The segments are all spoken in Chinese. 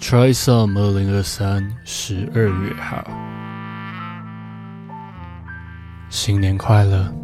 Try some 二零二三十二月号，新年快乐！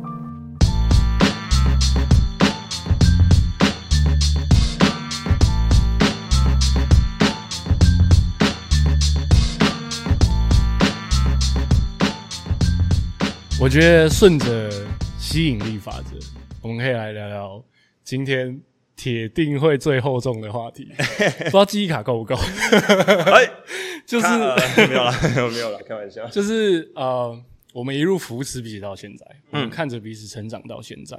我觉得顺着吸引力法则，我们可以来聊聊今天铁定会最厚重的话题。不知道记忆卡够不够？哎，就是没有了，没有了，开玩笑。就是呃，我们一路扶持彼此到现在，我们看着彼此成长到现在，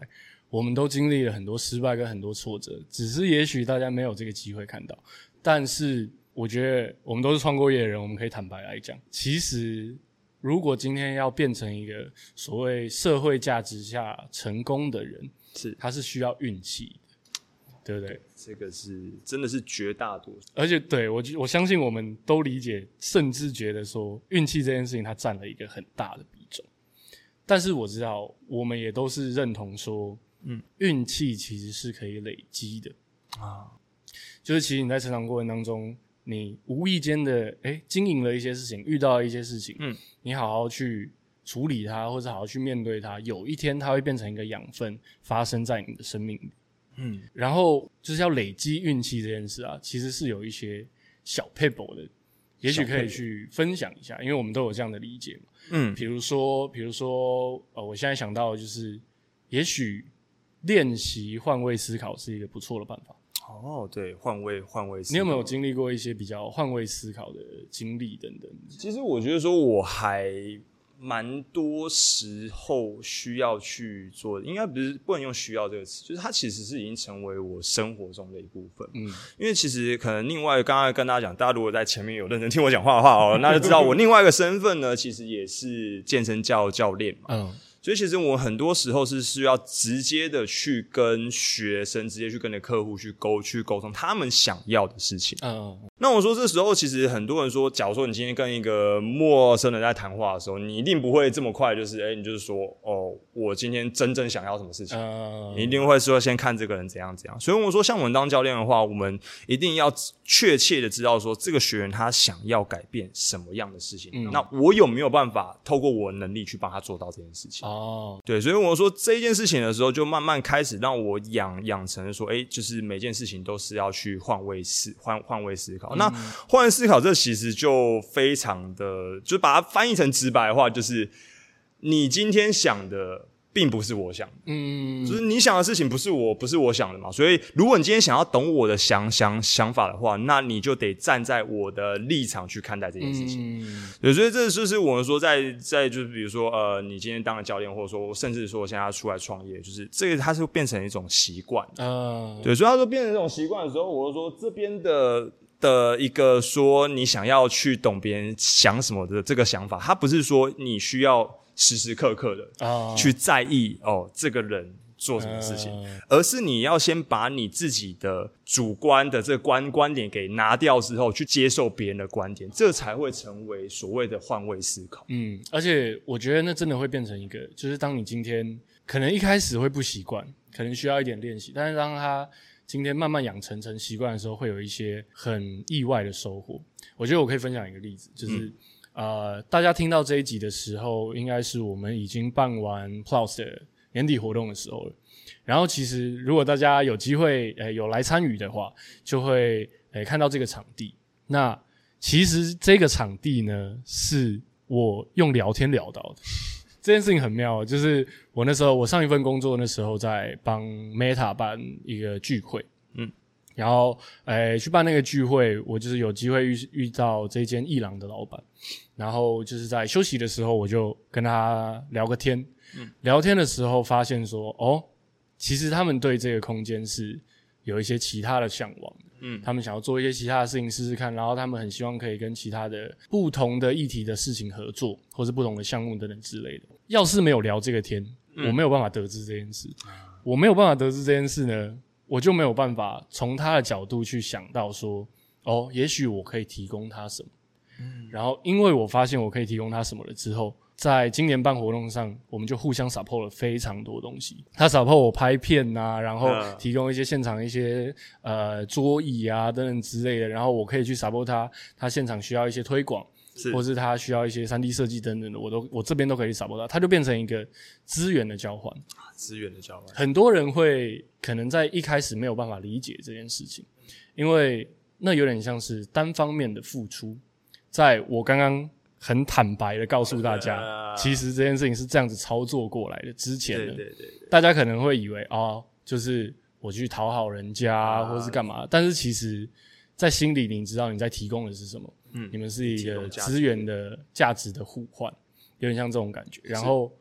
我们都经历了很多失败跟很多挫折，只是也许大家没有这个机会看到。但是我觉得我们都是创过业的人，我们可以坦白来讲，其实。如果今天要变成一个所谓社会价值下成功的人，是他是需要运气的，对不对？这个是真的是绝大多数，而且对我我相信我们都理解，甚至觉得说运气这件事情它占了一个很大的比重。但是我知道，我们也都是认同说，嗯，运气其实是可以累积的啊，就是其实你在成长过程当中。你无意间的哎经营了一些事情，遇到了一些事情，嗯，你好好去处理它，或者好好去面对它，有一天它会变成一个养分，发生在你的生命里，嗯，然后就是要累积运气这件事啊，其实是有一些小 paper 的，也许可以去分享一下，因为我们都有这样的理解嘛，嗯，比如说，比如说，呃，我现在想到就是，也许练习换位思考是一个不错的办法。哦，对，换位换位，你有没有经历过一些比较换位思考的经历等等？其实我觉得说我还蛮多时候需要去做，应该不是不能用需要这个词，就是它其实是已经成为我生活中的一部分。嗯，因为其实可能另外刚刚跟大家讲，大家如果在前面有认真听我讲话的话哦，那就知道我另外一个身份呢，其实也是健身教教练嘛。嗯。所以其实我很多时候是需要直接的去跟学生，直接去跟的客户去沟去沟通他们想要的事情。嗯，那我说这时候其实很多人说，假如说你今天跟一个陌生人在谈话的时候，你一定不会这么快，就是哎，你就是说哦，我今天真正想要什么事情，你一定会说先看这个人怎样怎样。所以我说，像我们当教练的话，我们一定要确切的知道说这个学员他想要改变什么样的事情。那我有没有办法透过我的能力去帮他做到这件事情？哦，对，所以我说这一件事情的时候，就慢慢开始让我养养成说，哎，就是每件事情都是要去换位思换换位思考。那换位思考，这其实就非常的，就把它翻译成直白的话，就是你今天想的。并不是我想，嗯，就是你想的事情不是我，不是我想的嘛。所以，如果你今天想要懂我的想想想法的话，那你就得站在我的立场去看待这件事情。对，所以这就是我们说，在在就是比如说，呃，你今天当了教练，或者说甚至说我现在出来创业，就是这个它是变成一种习惯。嗯，对，所以他说变成这种习惯的时候，我就说这边的的一个说你想要去懂别人想什么的这个想法，他不是说你需要。时时刻刻的去在意哦，这个人做什么事情，而是你要先把你自己的主观的这个观观点给拿掉之后，去接受别人的观点，这才会成为所谓的换位思考。嗯，而且我觉得那真的会变成一个，就是当你今天可能一开始会不习惯，可能需要一点练习，但是当他今天慢慢养成成习惯的时候，会有一些很意外的收获。我觉得我可以分享一个例子，就是。呃，大家听到这一集的时候，应该是我们已经办完 Plus 的年底活动的时候了。然后，其实如果大家有机会，诶，有来参与的话，就会诶看到这个场地。那其实这个场地呢，是我用聊天聊到的。这件事情很妙，就是我那时候我上一份工作那时候在帮 Meta 办一个聚会，嗯。然后，诶，去办那个聚会，我就是有机会遇遇到这间艺廊的老板，然后就是在休息的时候，我就跟他聊个天。嗯，聊天的时候发现说，哦，其实他们对这个空间是有一些其他的向往的。嗯，他们想要做一些其他的事情试试看，然后他们很希望可以跟其他的不同的议题的事情合作，或是不同的项目等等之类的。要是没有聊这个天，我没有办法得知这件事。我没有办法得知这件事呢。我就没有办法从他的角度去想到说，哦，也许我可以提供他什么，嗯，然后因为我发现我可以提供他什么了之后，在今年办活动上，我们就互相 support 了非常多东西。他 support 我拍片呐，然后提供一些现场一些呃桌椅啊等等之类的，然后我可以去 support 他，他现场需要一些推广，或是他需要一些三 D 设计等等的，我都我这边都可以 support 他，他就变成一个资源的交换，资源的交换。很多人会可能在一开始没有办法理解这件事情，因为那有点像是单方面的付出，在我刚刚。很坦白的告诉大家，其实这件事情是这样子操作过来的。之前的大家可能会以为哦，就是我去讨好人家，或是干嘛。但是其实，在心里你知道你在提供的是什么？嗯，你们是一个资源的价值的互换，有点像这种感觉。然后，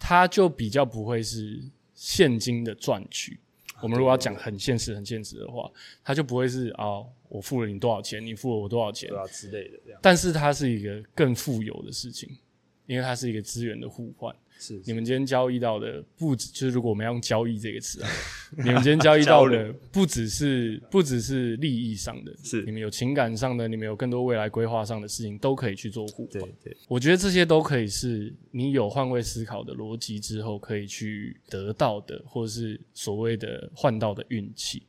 它就比较不会是现金的赚取。我们如果要讲很现实、很现实的话，它就不会是啊，我付了你多少钱，你付了我多少钱，对啊之类的这样。但是它是一个更富有的事情，因为它是一个资源的互换。是你们今天交易到的不止，就是如果我们要用交易这个词啊，你们今天交易到的不只是不只是利益上的，是你们有情感上的，你们有更多未来规划上的事情都可以去做互换。对对，我觉得这些都可以是你有换位思考的逻辑之后可以去得到的，或者是所谓的换到的运气。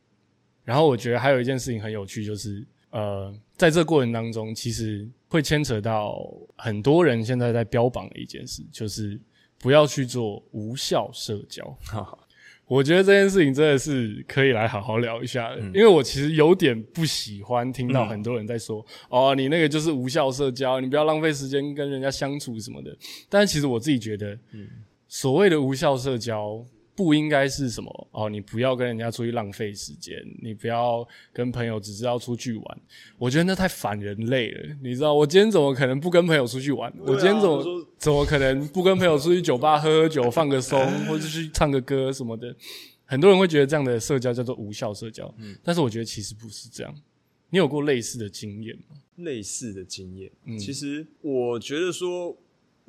然后我觉得还有一件事情很有趣，就是呃，在这过程当中，其实会牵扯到很多人现在在标榜的一件事，就是。不要去做无效社交。我觉得这件事情真的是可以来好好聊一下的，因为我其实有点不喜欢听到很多人在说：“哦，你那个就是无效社交，你不要浪费时间跟人家相处什么的。”但是其实我自己觉得，所谓的无效社交。不应该是什么哦？你不要跟人家出去浪费时间，你不要跟朋友只知道出去玩。我觉得那太反人类了，你知道？我今天怎么可能不跟朋友出去玩？我今天怎么怎么可能不跟朋友出去酒吧喝喝酒、放个松，或者去唱个歌什么的？很多人会觉得这样的社交叫做无效社交，嗯但是我觉得其实不是这样。你有过类似的经验吗？类似的经验，嗯其实我觉得说。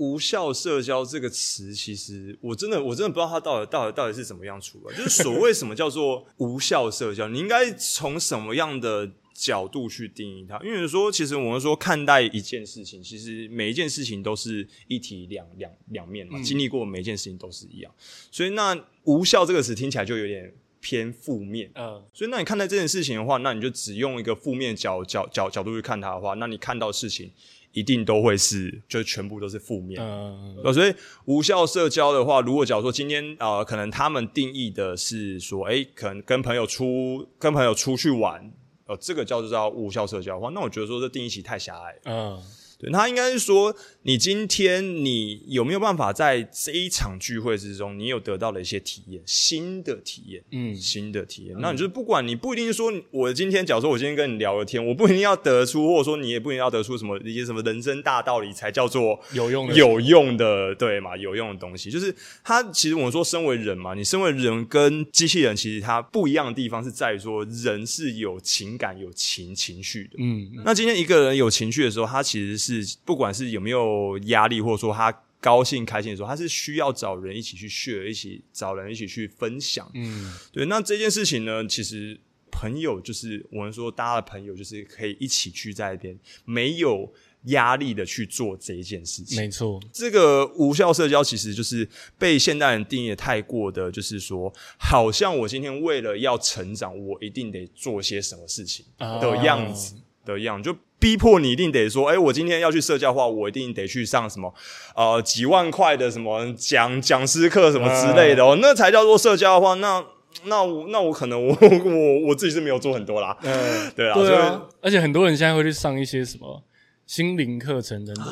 无效社交这个词，其实我真的我真的不知道它到底到底到底是怎么样出来。就是所谓什么叫做无效社交，你应该从什么样的角度去定义它？因为说，其实我们说看待一件事情，其实每一件事情都是一体两两两面嘛，经历过每一件事情都是一样。所以那无效这个词听起来就有点偏负面。嗯，所以那你看待这件事情的话，那你就只用一个负面角角角角度去看它的话，那你看到事情。一定都会是，就是全部都是负面。嗯，所以无效社交的话，如果假如说今天啊，可能他们定义的是说，哎，可能跟朋友出跟朋友出去玩，呃，这个叫做叫无效社交的话，那我觉得说这定义其实太狭隘。嗯。他应该是说，你今天你有没有办法在这一场聚会之中，你有得到了一些体验，新的体验，嗯，新的体验。那你就不管你不一定说，我今天假如说我今天跟你聊了天，我不一定要得出，或者说你也不一定要得出什么一些什么人生大道理才叫做有用的有用的，对嘛？有用的东西，就是他其实我们说，身为人嘛，你身为人跟机器人其实它不一样的地方是在于说，人是有情感、有情情绪的。嗯，那今天一个人有情绪的时候，他其实是。是，不管是有没有压力，或者说他高兴开心的时候，他是需要找人一起去 share，一起找人一起去分享。嗯，对。那这件事情呢，其实朋友就是我们说大家的朋友，就是可以一起去在一边，没有压力的去做这一件事情。没错，这个无效社交其实就是被现代人定义的太过的，就是说，好像我今天为了要成长，我一定得做些什么事情的样子的样，就。逼迫你一定得说，哎，我今天要去社交化，我一定得去上什么，呃，几万块的什么讲讲师课什么之类的哦，那才叫做社交的话，那那我那我可能我 我我自己是没有做很多啦，嗯，对啊，对啊，而且很多人现在会去上一些什么心灵课程等等，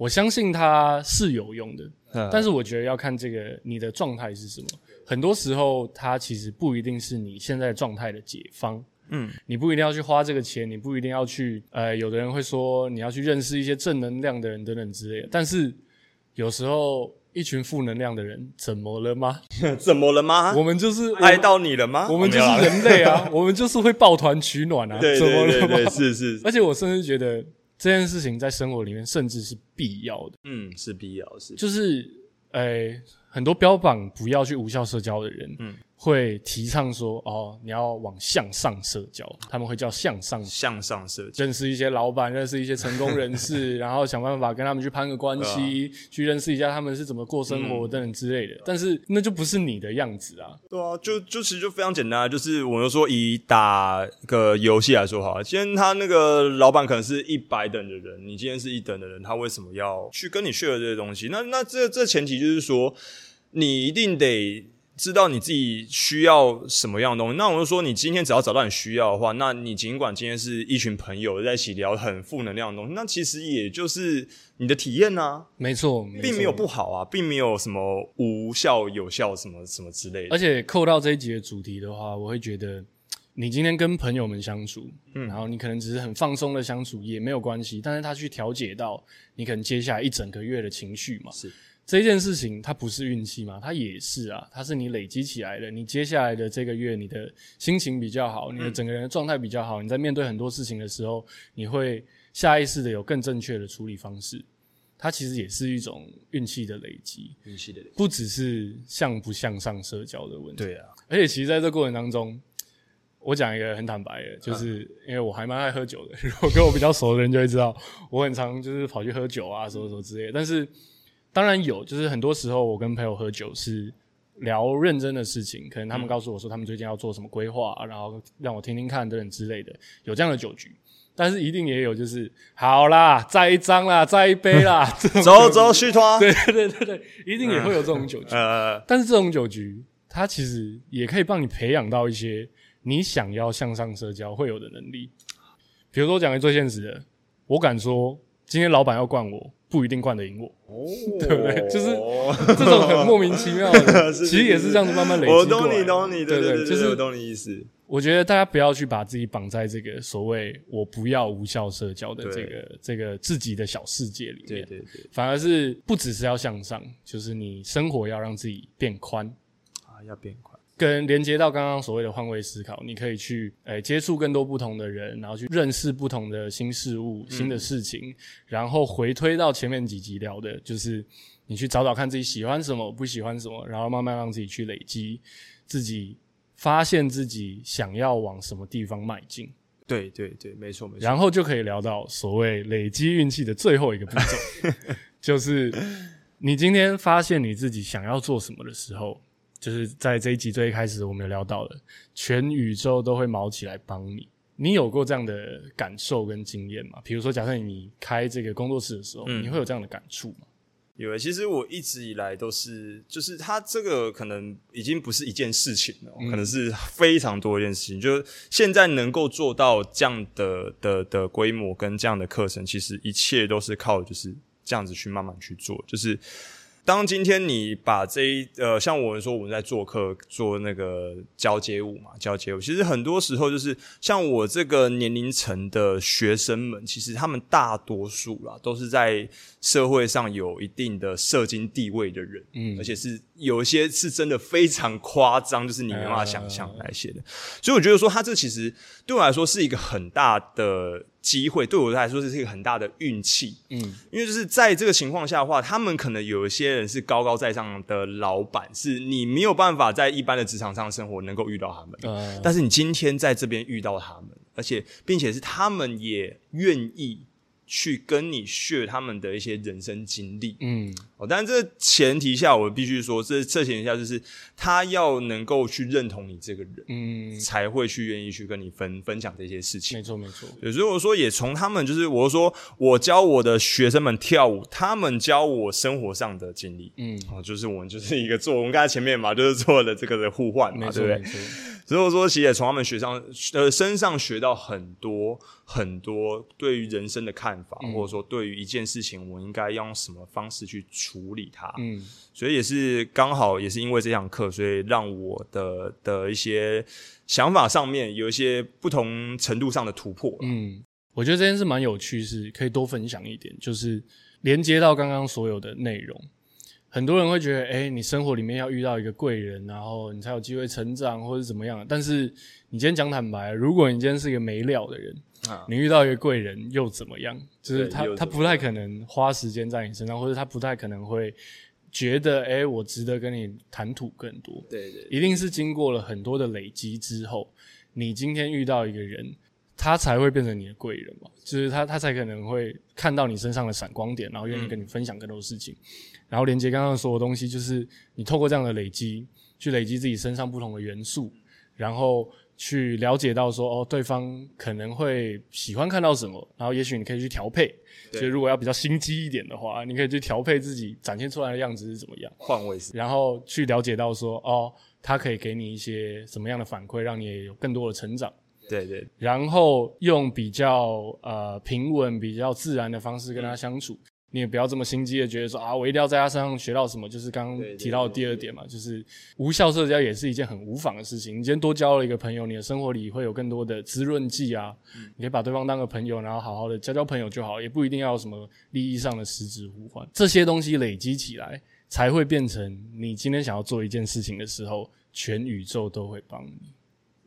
我相信它是有用的，但是我觉得要看这个你的状态是什么，很多时候它其实不一定是你现在状态的解方。嗯，你不一定要去花这个钱，你不一定要去，呃，有的人会说你要去认识一些正能量的人等等之类的。但是有时候一群负能量的人怎么了吗？怎么了吗？我们就是爱到你了吗？我们就是人类啊，我们就是会抱团取暖啊。对对对，是是。而且我甚至觉得这件事情在生活里面甚至是必要的。嗯，是必要是。就是，呃，很多标榜不要去无效社交的人，嗯。会提倡说，哦，你要往向上社交，他们会叫向上向上社交，认识一些老板，认识一些成功人士，然后想办法跟他们去攀个关系，去认识一下他们是怎么过生活等等之类的。但是那就不是你的样子啊。对啊，就就其实就非常简单，就是我们说以打个游戏来说哈，今天他那个老板可能是一百等的人，你今天是一等的人，他为什么要去跟你 share 这些东西？那那这这前提就是说，你一定得。知道你自己需要什么样的东西，那我就说，你今天只要找到你需要的话，那你尽管今天是一群朋友在一起聊很负能量的东西，那其实也就是你的体验啊，没错，并没有不好啊，并没有什么无效、有效什么什么之类的。而且扣到这一集的主题的话，我会觉得，你今天跟朋友们相处，嗯，然后你可能只是很放松的相处也没有关系，但是他去调节到你可能接下来一整个月的情绪嘛，是。这件事情它不是运气吗？它也是啊，它是你累积起来的。你接下来的这个月，你的心情比较好，你的整个人的状态比较好，你在面对很多事情的时候，你会下意识的有更正确的处理方式。它其实也是一种运气的累积，运气的累积，不只是向不向上社交的问题。对啊，而且其实在这过程当中，我讲一个很坦白的，就是因为我还蛮爱喝酒的，如果跟我比较熟的人就会知道，我很常就是跑去喝酒啊，什么什么之类。但是当然有，就是很多时候我跟朋友喝酒是聊认真的事情，可能他们告诉我说他们最近要做什么规划，然后让我听听看等等之类的，有这样的酒局。但是一定也有就是好啦，再一张啦，再一杯啦，走走续团，对对对对，一定也会有这种酒局。但是这种酒局，它其实也可以帮你培养到一些你想要向上社交会有的能力。比如说讲个最现实的，我敢说，今天老板要灌我。不一定灌得赢我，哦。对不对？就是这种很莫名其妙的，其实也是这样子慢慢累积我懂你，懂你，对对，就是我懂你意思。我觉得大家不要去把自己绑在这个所谓“我不要无效社交”的这个这个自己的小世界里面，对对对，反而是不只是要向上，就是你生活要让自己变宽。啊，要变宽。跟连接到刚刚所谓的换位思考，你可以去诶接触更多不同的人，然后去认识不同的新事物、新的事情，然后回推到前面几集聊的，就是你去找找看自己喜欢什么、不喜欢什么，然后慢慢让自己去累积，自己发现自己想要往什么地方迈进。对对对，没错没错。然后就可以聊到所谓累积运气的最后一个步骤，就是你今天发现你自己想要做什么的时候。就是在这一集最一开始，我们有聊到了，全宇宙都会毛起来帮你。你有过这样的感受跟经验吗？比如说，假设你开这个工作室的时候，你会有这样的感触吗？有，其实我一直以来都是，就是它这个可能已经不是一件事情了，可能是非常多一件事情。就是现在能够做到这样的的的规模跟这样的课程，其实一切都是靠就是这样子去慢慢去做，就是。当今天你把这一呃，像我们说我们在做客做那个交接舞嘛，交接舞，其实很多时候就是像我这个年龄层的学生们，其实他们大多数啦都是在社会上有一定的社经地位的人，嗯，而且是有一些是真的非常夸张，就是你没办法想象那些的，所以我觉得说他这其实对我来说是一个很大的。机会对我来说是一个很大的运气，嗯，因为就是在这个情况下的话，他们可能有一些人是高高在上的老板，是你没有办法在一般的职场上生活能够遇到他们，但是你今天在这边遇到他们，而且并且是他们也愿意。去跟你 share 他们的一些人生经历，嗯，哦，但是这前提下，我必须说，这这前提下就是他要能够去认同你这个人，嗯，才会去愿意去跟你分分享这些事情。没错，没错。所以我说，也从他们就是，我说我教我的学生们跳舞，他们教我生活上的经历，嗯，哦，就是我们就是一个做，我们刚才前面嘛，就是做了这个的互换嘛，对不对？所以我说，其实也从他们学上呃身上学到很多很多对于人生的看法，或者说对于一件事情，我应该用什么方式去处理它。嗯，所以也是刚好也是因为这堂课，所以让我的的一些想法上面有一些不同程度上的突破。嗯，我觉得这件事蛮有趣，是可以多分享一点，就是连接到刚刚所有的内容。很多人会觉得，哎，你生活里面要遇到一个贵人，然后你才有机会成长，或者怎么样。但是你今天讲坦白，如果你今天是一个没料的人，你遇到一个贵人又怎么样？就是他他不太可能花时间在你身上，或者他不太可能会觉得哎，我值得跟你谈吐更多。对对，一定是经过了很多的累积之后，你今天遇到一个人，他才会变成你的贵人嘛，就是他他才可能会看到你身上的闪光点，然后愿意跟你分享更多事情，然后连接刚刚说的东西，就是你透过这样的累积，去累积自己身上不同的元素，然后。去了解到说哦，对方可能会喜欢看到什么，然后也许你可以去调配。所以如果要比较心机一点的话，你可以去调配自己展现出来的样子是怎么样，换位思，然后去了解到说哦，他可以给你一些什么样的反馈，让你有更多的成长。对对。然后用比较呃平稳、比较自然的方式跟他相处。你也不要这么心机的觉得说啊，我一定要在他身上学到什么，就是刚刚提到的第二点嘛，就是无效社交也是一件很无妨的事情。你今天多交了一个朋友，你的生活里会有更多的滋润剂啊，你可以把对方当个朋友，然后好好的交交朋友就好，也不一定要什么利益上的实质互换。这些东西累积起来，才会变成你今天想要做一件事情的时候，全宇宙都会帮你。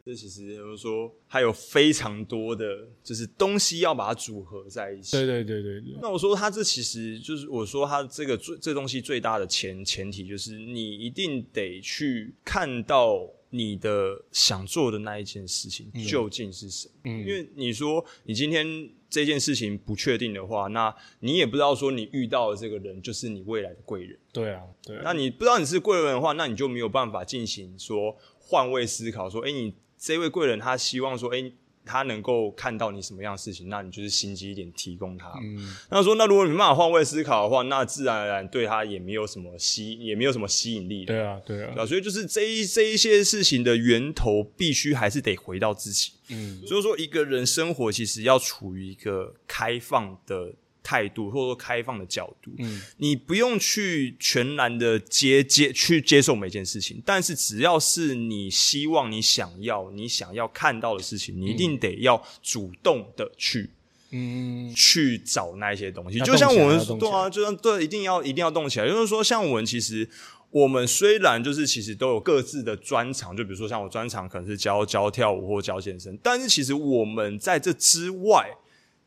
这其实就是说，还有非常多的，就是东西要把它组合在一起。对对对对对。那我说，它这其实就是我说，它这个最这东西最大的前前提，就是你一定得去看到你的想做的那一件事情究竟是什么。嗯。因为你说你今天这件事情不确定的话，那你也不知道说你遇到的这个人就是你未来的贵人。对啊，对。那你不知道你是贵人的话，那你就没有办法进行说换位思考，说，哎，你。这位贵人他希望说，哎，他能够看到你什么样的事情，那你就是心机一点提供他。嗯，那说那如果你没办法换位思考的话，那自然而然对他也没有什么吸，也没有什么吸引力。对啊，对啊。所以就是这一这一些事情的源头，必须还是得回到自己。嗯，所以说一个人生活其实要处于一个开放的。态度或者说开放的角度，嗯，你不用去全然的接接去接受每件事情，但是只要是你希望、你想要、你想要看到的事情，你一定得要主动的去，嗯，去找那一些东西。就像我们对啊，就像对，一定要一定要动起来。就是说，像我们其实，我们虽然就是其实都有各自的专长，就比如说像我专长可能是教教跳舞或教健身，但是其实我们在这之外。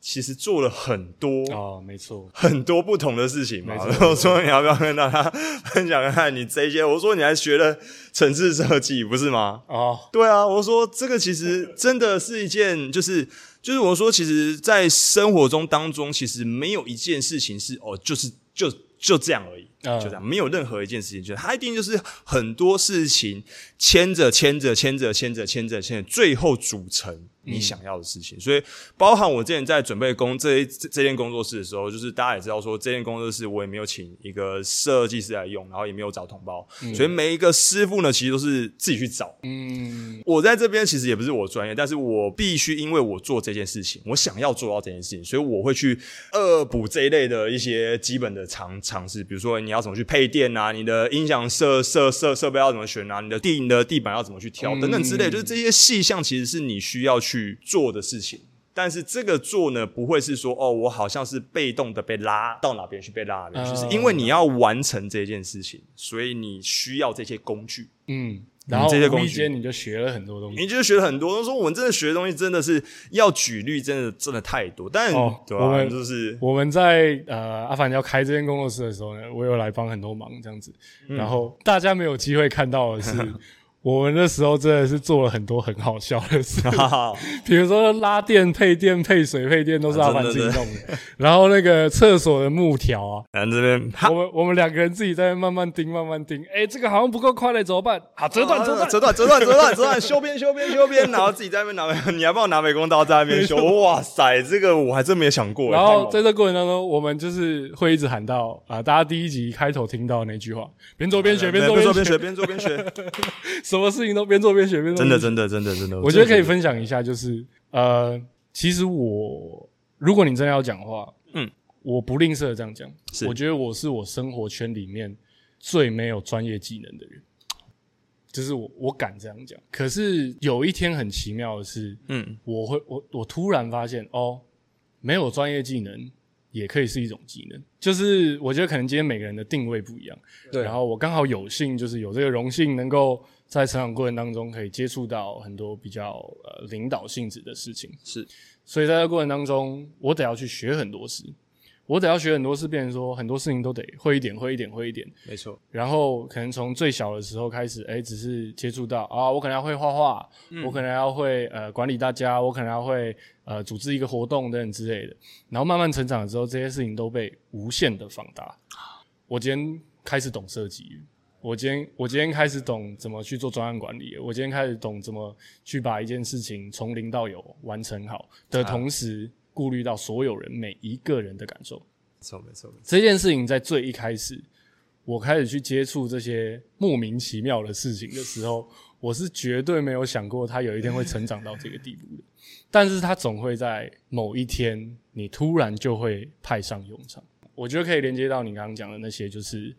其实做了很多哦，没错，很多不同的事情嘛。我说你要不要跟大家分享看看你这些？我说你还学了城市设计，不是吗？哦，对啊。我说这个其实真的是一件，就是就是我说，其实，在生活中当中，其实没有一件事情是哦，就是就就这样而已，就这样，没有任何一件事情，就是他一定就是很多事情牵着牵着牵着牵着牵着牵着，最后组成。你想要的事情，所以包含我之前在准备工这这这间工作室的时候，就是大家也知道说，这间工作室我也没有请一个设计师来用，然后也没有找同胞，所以每一个师傅呢，其实都是自己去找。嗯，我在这边其实也不是我专业，但是我必须因为我做这件事情，我想要做到这件事情，所以我会去恶补这一类的一些基本的尝尝试，比如说你要怎么去配电啊，你的音响设设设设备要怎么选啊，你的地你的地板要怎么去挑等等之类，就是这些细项其实是你需要去。做的事情，但是这个做呢，不会是说哦，我好像是被动的被拉到哪边去，被拉哪边去，是因为你要完成这件事情，所以你需要这些工具。嗯，然后这些工具你就学了很多东西，你就学了很多。说我们真的学的东西真的是要举例，真的真的太多。但我们就是我们在呃阿凡要开这间工作室的时候呢，我有来帮很多忙这样子，然后大家没有机会看到的是。我们那时候真的是做了很多很好笑的事，比如说拉电、配电、配水、配电都是阿凡自己弄的。然后那个厕所的木条啊，然后这边我们我们两个人自己在慢慢钉、慢慢钉。哎，这个好像不够快嘞，怎么办？好，折断、折断、折断、折断、折断、折断，修边、修边、修边，然后自己在那边拿，你还帮我拿美工刀在那边修。哇塞，这个我还真没有想过。然后在这过程当中，我们就是会一直喊到啊，大家第一集开头听到那句话：边做边学，边做边学，边做边学。什么事情都边做边学边做，真的真的真的真的。我觉得可以分享一下，就是呃，其实我如果你真的要讲话，嗯，我不吝啬这样讲，我觉得我是我生活圈里面最没有专业技能的人，就是我我敢这样讲。可是有一天很奇妙的是，嗯，我会我我突然发现哦，没有专业技能。也可以是一种技能，就是我觉得可能今天每个人的定位不一样，对。然后我刚好有幸，就是有这个荣幸，能够在成长过程当中可以接触到很多比较呃领导性质的事情，是。所以在这过程当中，我得要去学很多事。我得要学很多事，变成说很多事情都得会一点，会一点，会一点。没错。然后可能从最小的时候开始，哎，只是接触到啊，我可能要会画画，我可能要会呃管理大家，我可能要会呃组织一个活动等等之类的。然后慢慢成长了之后，这些事情都被无限的放大。我今天开始懂设计。我今天我今天开始懂怎么去做专案管理，我今天开始懂怎么去把一件事情从零到有完成好的同时，顾虑到所有人每一个人的感受。没错没错，这件事情在最一开始，我开始去接触这些莫名其妙的事情的时候，我是绝对没有想过他有一天会成长到这个地步的。但是他总会在某一天，你突然就会派上用场。我觉得可以连接到你刚刚讲的那些，就是。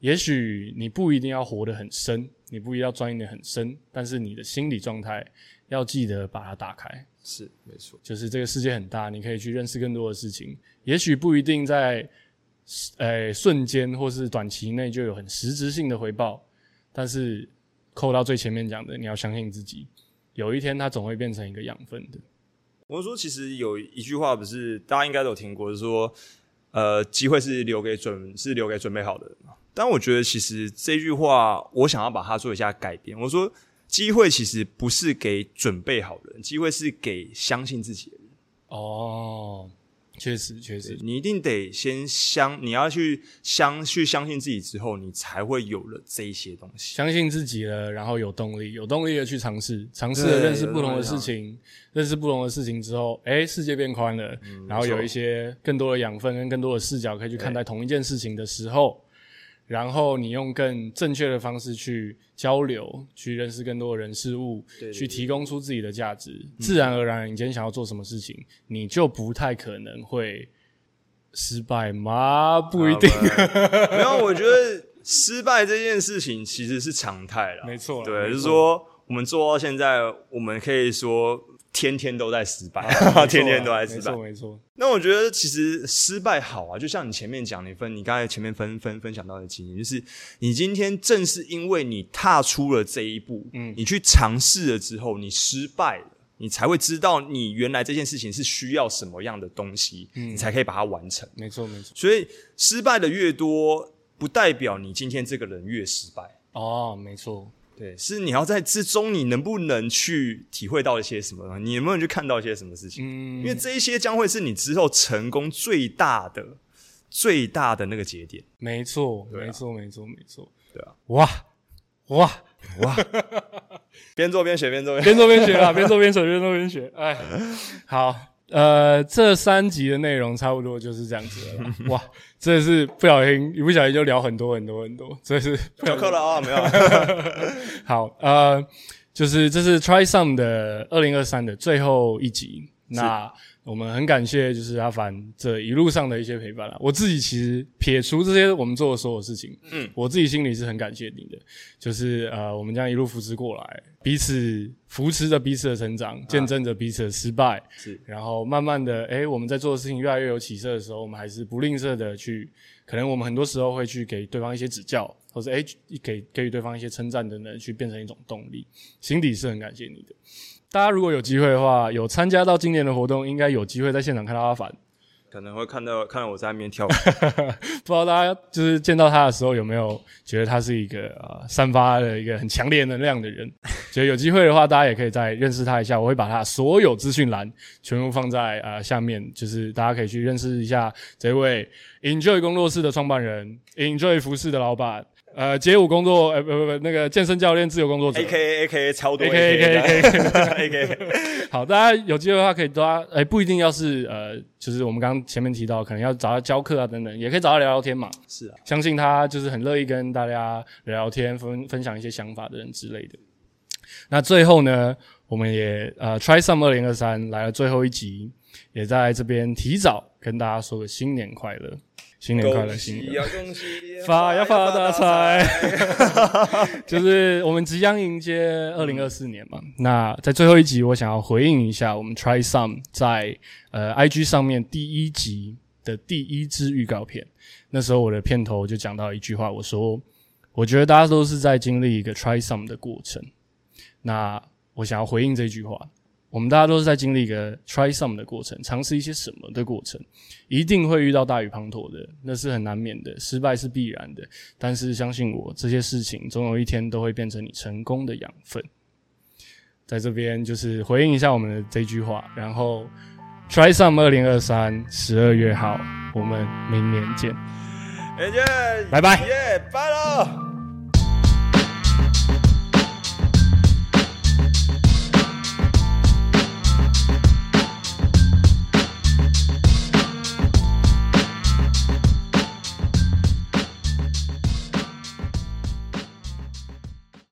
也许你不一定要活得很深，你不一定要钻研的很深，但是你的心理状态要记得把它打开。是，没错，就是这个世界很大，你可以去认识更多的事情。也许不一定在呃瞬间或是短期内就有很实质性的回报，但是扣到最前面讲的，你要相信自己，有一天它总会变成一个养分的。我说，其实有一句话不是大家应该都有听过，是说，呃，机会是留给准是留给准备好的人嘛。但我觉得，其实这句话，我想要把它做一下改变。我说，机会其实不是给准备好的人，机会是给相信自己的人。哦，确实，确实，你一定得先相，你要去相，去相信自己之后，你才会有了这一些东西。相信自己了，然后有动力，有动力的去尝试，尝试了认识不同的事情，认识不同的事情之后，哎，世界变宽了，然后有一些更多的养分跟更多的视角可以去看待同一件事情的时候。然后你用更正确的方式去交流，去认识更多的人事物，去提供出自己的价值，自然而然，你今天想要做什么事情，你就不太可能会失败吗？不一定。没有，我觉得失败这件事情其实是常态了。没错，对，就是说我们做到现在，我们可以说。天天都在失败，天天都在失败，没错没错。那我觉得其实失败好啊，就像你前面讲你分，你刚才前面分分分享到的经验，就是你今天正是因为你踏出了这一步，嗯，你去尝试了之后，你失败了，你才会知道你原来这件事情是需要什么样的东西，嗯，你才可以把它完成。没错没错。所以失败的越多，不代表你今天这个人越失败。哦，没错。对，是你要在之中，你能不能去体会到一些什么？你能不能去看到一些什么事情？嗯，因为这一些将会是你之后成功最大的、最大的那个节点。没错，没错，没错，没错。对啊，哇哇哇！边做边学，边做边做边学啊，边做边学，边做边学。哎，好。呃，这三集的内容差不多就是这样子了。哇，真的是不小心，一不小心就聊很多很多很多，这是 不课了啊！没有，好，呃，就是这是 Try Some 的二零二三的最后一集。那我们很感谢，就是阿凡这一路上的一些陪伴了。我自己其实撇除这些我们做的所有事情，嗯，我自己心里是很感谢你的。就是呃，我们将一路扶持过来，彼此扶持着彼此的成长，见证着彼此的失败，是。然后慢慢的，哎，我们在做的事情越来越有起色的时候，我们还是不吝啬的去，可能我们很多时候会去给对方一些指教，或者哎，给给予对方一些称赞等等，去变成一种动力。心底是很感谢你的。大家如果有机会的话，有参加到今年的活动，应该有机会在现场看到阿凡，可能会看到看到我在那边跳舞。不知道大家就是见到他的时候，有没有觉得他是一个呃散发了一个很强烈能量的人？觉得有机会的话，大家也可以再认识他一下。我会把他所有资讯栏全部放在呃下面，就是大家可以去认识一下这位 Enjoy 工作室的创办人，Enjoy 服饰的老板。呃，街舞工作，呃，不不不，那个健身教练、自由工作者，A K A A K A 超多，A K A A K A K，好，大家有机会的话可以多，哎，不一定要是呃，就是我们刚刚前面提到，可能要找他教课啊等等，也可以找他聊聊天嘛。是啊，相信他就是很乐意跟大家聊聊天，分分享一些想法的人之类的。那最后呢，我们也呃，Try Some 二零二三来了最后一集，也在这边提早跟大家说个新年快乐。新年快乐，新年发呀发大财，就是我们即将迎接二零二四年嘛。那在最后一集，我想要回应一下我们 Try Some 在呃 IG 上面第一集的第一支预告片。那时候我的片头就讲到一句话，我说我觉得大家都是在经历一个 Try Some 的过程。那我想要回应这句话，我们大家都是在经历一个 try some 的过程，尝试一些什么的过程，一定会遇到大雨滂沱的，那是很难免的，失败是必然的。但是相信我，这些事情总有一天都会变成你成功的养分。在这边就是回应一下我们的这句话，然后 try some 二零二三十二月号，我们明年见，再见，拜拜，耶，拜了。